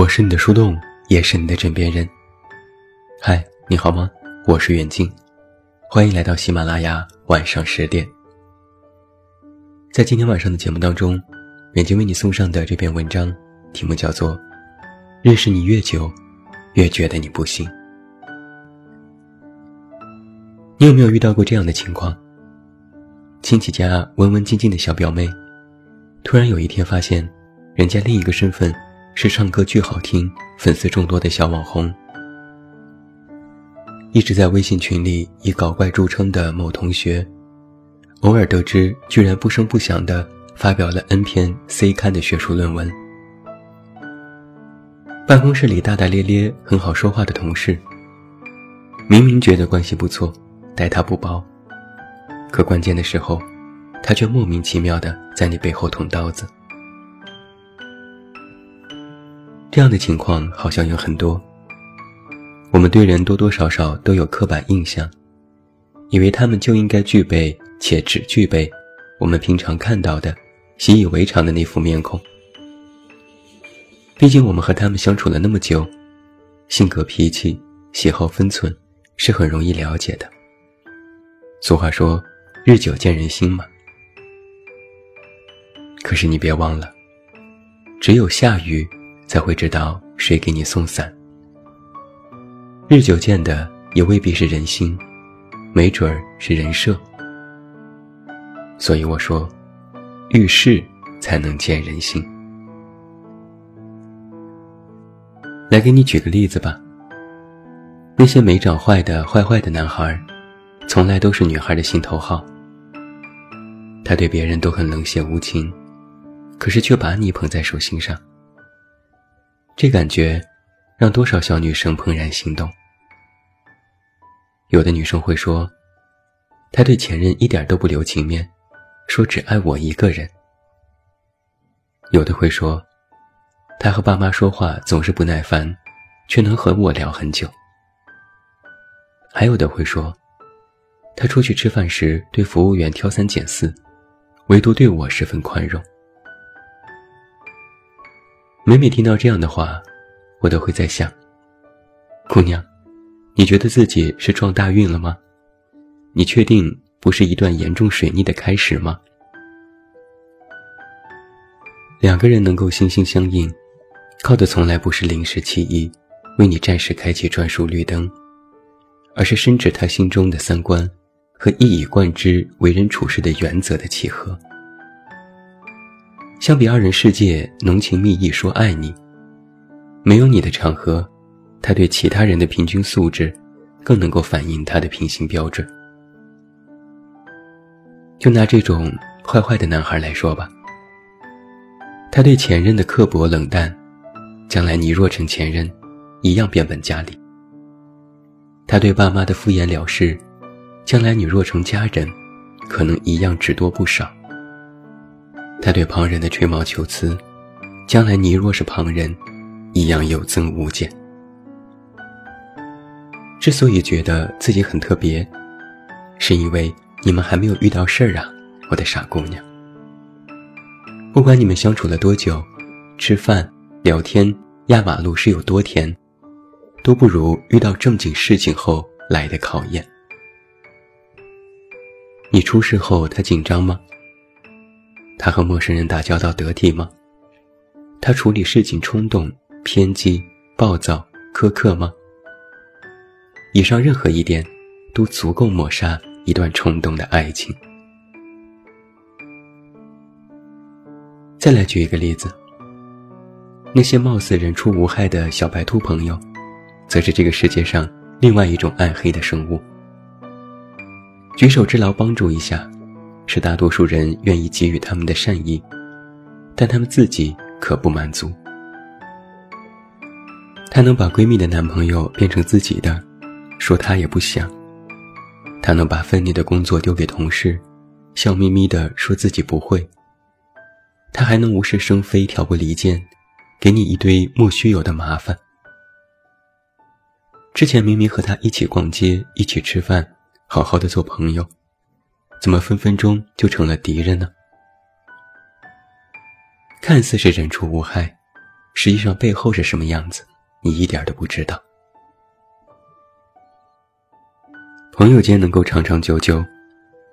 我是你的树洞，也是你的枕边人。嗨，你好吗？我是远近，欢迎来到喜马拉雅晚上十点。在今天晚上的节目当中，远近为你送上的这篇文章，题目叫做《认识你越久，越觉得你不行》。你有没有遇到过这样的情况？亲戚家文文静静的小表妹，突然有一天发现，人家另一个身份是唱歌巨好听、粉丝众多的小网红。一直在微信群里以搞怪著称的某同学，偶尔得知居然不声不响地发表了 N 篇 C 刊的学术论文。办公室里大大咧咧、很好说话的同事，明明觉得关系不错，待他不薄。可关键的时候，他却莫名其妙的在你背后捅刀子。这样的情况好像有很多。我们对人多多少少都有刻板印象，以为他们就应该具备且只具备我们平常看到的、习以为常的那副面孔。毕竟我们和他们相处了那么久，性格、脾气、喜好分寸是很容易了解的。俗话说。日久见人心嘛。可是你别忘了，只有下雨才会知道谁给你送伞。日久见的也未必是人心，没准儿是人设。所以我说，遇事才能见人心。来给你举个例子吧。那些没长坏的坏坏的男孩，从来都是女孩的心头好。他对别人都很冷血无情，可是却把你捧在手心上。这感觉，让多少小女生怦然心动。有的女生会说，他对前任一点都不留情面，说只爱我一个人。有的会说，他和爸妈说话总是不耐烦，却能和我聊很久。还有的会说，他出去吃饭时对服务员挑三拣四。唯独对我十分宽容。每每听到这样的话，我都会在想：姑娘，你觉得自己是撞大运了吗？你确定不是一段严重水逆的开始吗？两个人能够心心相印，靠的从来不是临时起意，为你暂时开启专属绿灯，而是深知他心中的三观。和一以贯之为人处事的原则的契合。相比二人世界浓情蜜意说爱你，没有你的场合，他对其他人的平均素质，更能够反映他的品行标准。就拿这种坏坏的男孩来说吧，他对前任的刻薄冷淡，将来你若成前任，一样变本加厉。他对爸妈的敷衍了事。将来你若成家人，可能一样只多不少。他对旁人的吹毛求疵，将来你若是旁人，一样有增无减。之所以觉得自己很特别，是因为你们还没有遇到事儿啊，我的傻姑娘。不管你们相处了多久，吃饭、聊天、压马路是有多甜，都不如遇到正经事情后来的考验。你出事后，他紧张吗？他和陌生人打交道得体吗？他处理事情冲动、偏激、暴躁、苛刻吗？以上任何一点，都足够抹杀一段冲动的爱情。再来举一个例子，那些貌似人畜无害的小白兔朋友，则是这个世界上另外一种暗黑的生物。举手之劳帮助一下，是大多数人愿意给予他们的善意，但他们自己可不满足。她能把闺蜜的男朋友变成自己的，说她也不想；她能把分内的工作丢给同事，笑眯眯地说自己不会；她还能无事生非、挑拨离间，给你一堆莫须有的麻烦。之前明明和她一起逛街，一起吃饭。好好的做朋友，怎么分分钟就成了敌人呢？看似是人畜无害，实际上背后是什么样子，你一点都不知道。朋友间能够长长久久，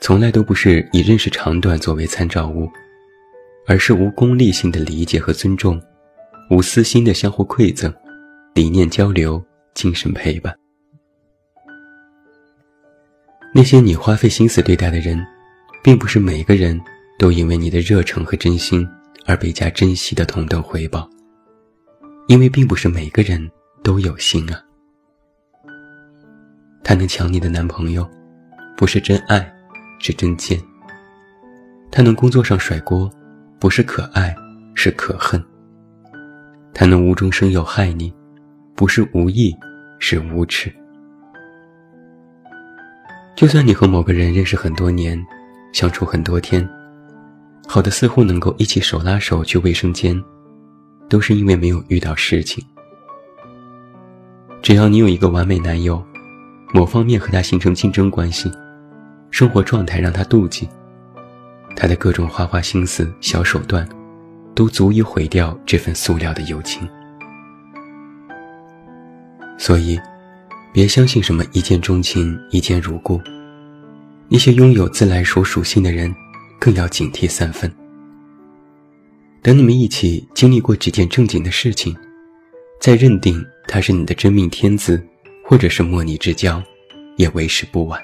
从来都不是以认识长短作为参照物，而是无功利性的理解和尊重，无私心的相互馈赠，理念交流，精神陪伴。那些你花费心思对待的人，并不是每个人都因为你的热诚和真心而倍加珍惜的同等回报，因为并不是每个人都有心啊。他能抢你的男朋友，不是真爱，是真贱。他能工作上甩锅，不是可爱，是可恨。他能无中生有害你，不是无意，是无耻。就算你和某个人认识很多年，相处很多天，好的似乎能够一起手拉手去卫生间，都是因为没有遇到事情。只要你有一个完美男友。某方面和他形成竞争关系，生活状态让他妒忌，他的各种花花心思、小手段，都足以毁掉这份塑料的友情。所以，别相信什么一见钟情、一见如故，那些拥有自来熟属性的人，更要警惕三分。等你们一起经历过几件正经的事情，再认定他是你的真命天子。或者是莫逆之交，也为时不晚。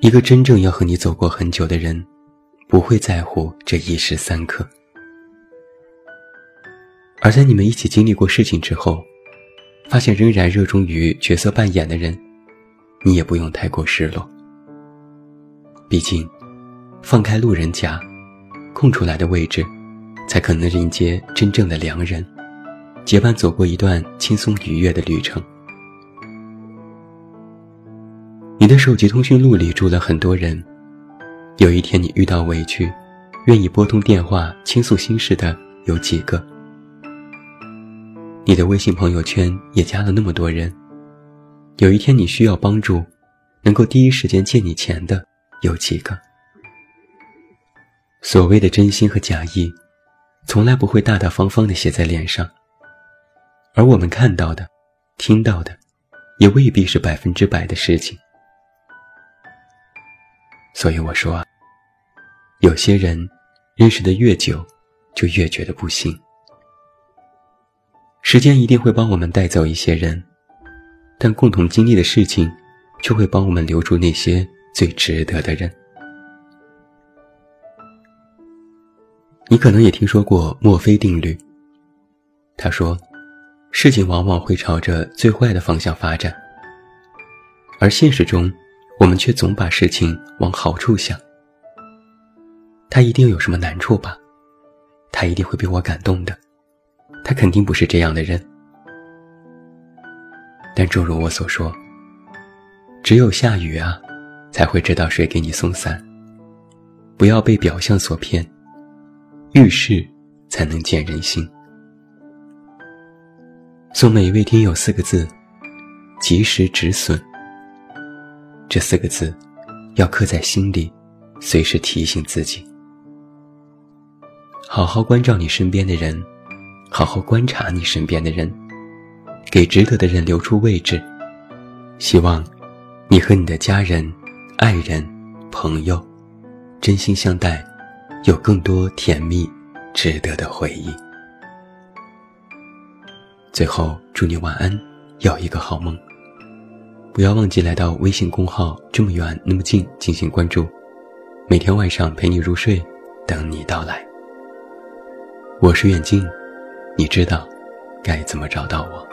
一个真正要和你走过很久的人，不会在乎这一时三刻。而在你们一起经历过事情之后，发现仍然热衷于角色扮演的人，你也不用太过失落。毕竟，放开路人甲，空出来的位置，才可能迎接真正的良人。结伴走过一段轻松愉悦的旅程。你的手机通讯录里住了很多人，有一天你遇到委屈，愿意拨通电话倾诉心事的有几个？你的微信朋友圈也加了那么多人，有一天你需要帮助，能够第一时间借你钱的有几个？所谓的真心和假意，从来不会大大方方的写在脸上。而我们看到的、听到的，也未必是百分之百的事情。所以我说啊，有些人认识的越久，就越觉得不行。时间一定会帮我们带走一些人，但共同经历的事情，就会帮我们留住那些最值得的人。你可能也听说过墨菲定律，他说。事情往往会朝着最坏的方向发展，而现实中，我们却总把事情往好处想。他一定有什么难处吧？他一定会被我感动的。他肯定不是这样的人。但正如我所说，只有下雨啊，才会知道谁给你送伞。不要被表象所骗，遇事才能见人心。送每一位听友四个字：及时止损。这四个字要刻在心里，随时提醒自己。好好关照你身边的人，好好观察你身边的人，给值得的人留出位置。希望你和你的家人、爱人、朋友真心相待，有更多甜蜜、值得的回忆。最后，祝你晚安，有一个好梦。不要忘记来到微信公号“这么远那么近”进行关注，每天晚上陪你入睡，等你到来。我是远近，你知道该怎么找到我。